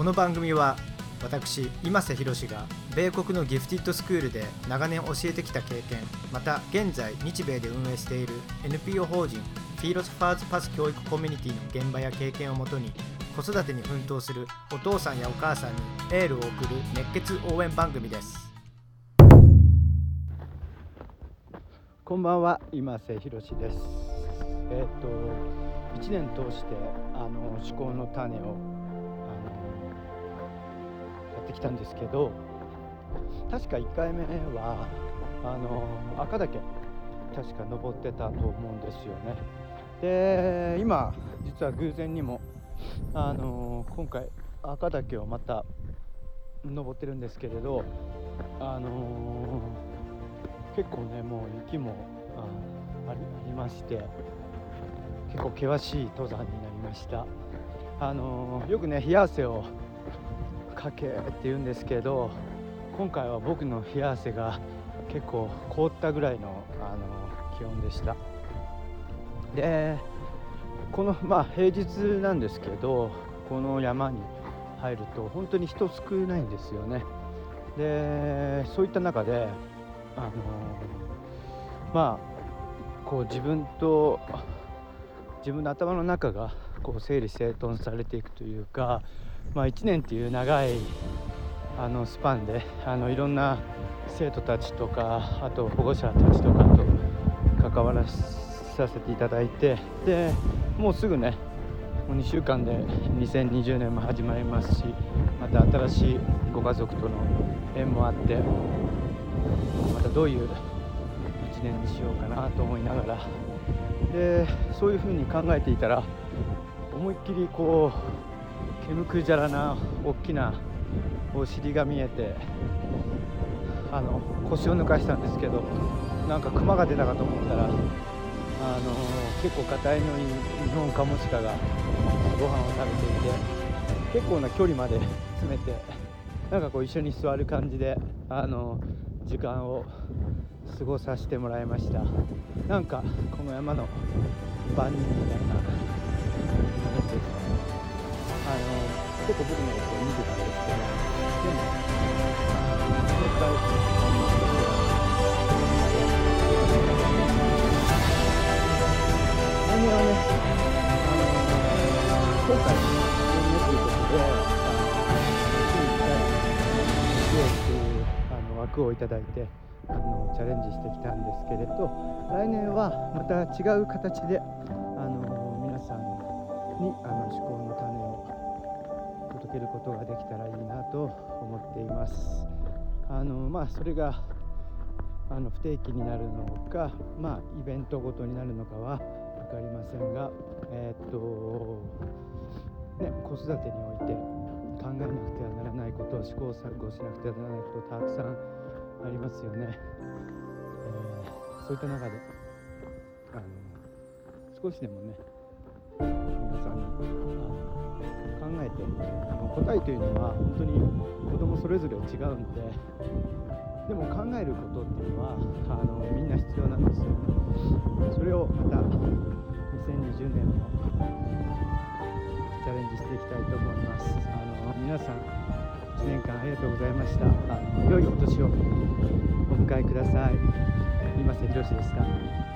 この番組は私今瀬宏が米国のギフティッドスクールで長年教えてきた経験また現在日米で運営している NPO 法人フィーロスファーズパス教育コミュニティの現場や経験をもとに子育てに奮闘するお父さんやお母さんにエールを送る熱血応援番組です。こんばんは今瀬宏です。えっ、と1年通してあの思考の種をってきたんですけど確か1回目はあの赤岳確か登ってたと思うんですよね。で今実は偶然にもあの今回赤岳をまた登ってるんですけれどあの結構ねもう雪もあありまして結構険しい登山になりました。あのよくね冷や汗をかけって言うんですけど今回は僕の冷や汗が結構凍ったぐらいのあの気温でした。でこのまあ平日なんですけどこの山に入ると本当に人少ないんですよね。でそういった中であのまあこう自分と自分の頭の中がこう整理整頓されていくというか、まあ、1年っていう長いあのスパンであのいろんな生徒たちとかあと保護者たちとかと関わらさせていただいてでもうすぐねもう2週間で2020年も始まりますしまた新しいご家族との縁もあってまたどういう1年にしようかなと思いながら。でそういうふうに考えていたら思いっきりこう煙くじゃらな大きなお尻が見えてあの腰を抜かしたんですけどなんかクマが出たかと思ったらあの結構硬いのに日本カモシカがご飯を食べていて結構な距離まで詰めてなんかこう一緒に座る感じであの時間を過ごさせてもらいました。なんかこの山の番人みたいな感じですねあの結構僕のこと見てたんですけどでももう一回来年はね今回枠をいただいてあのチャレンジしてきたんですけれど来年はまた違う形であの皆さんにあの思考の種を届けることができたらいいなと思っています。あのまあそれがあの不定期になるのかまあイベントごとになるのかは分かりませんがえー、っとね子育てにおいて考えなくてはならないことを試行錯誤しなくてはならないことたくさんありますよね、えー、そういった中であの少しでもね皆さんにあの考えてあの答えというのは本当に子供それぞれ違うんででも考えることっていうのはあのみんな必要なんですよね。それをまた2020年もチャレンジしていきたいと思います。あの皆さん1年間ありがとうございました。あの良いお年をお迎えください。今瀬宏でした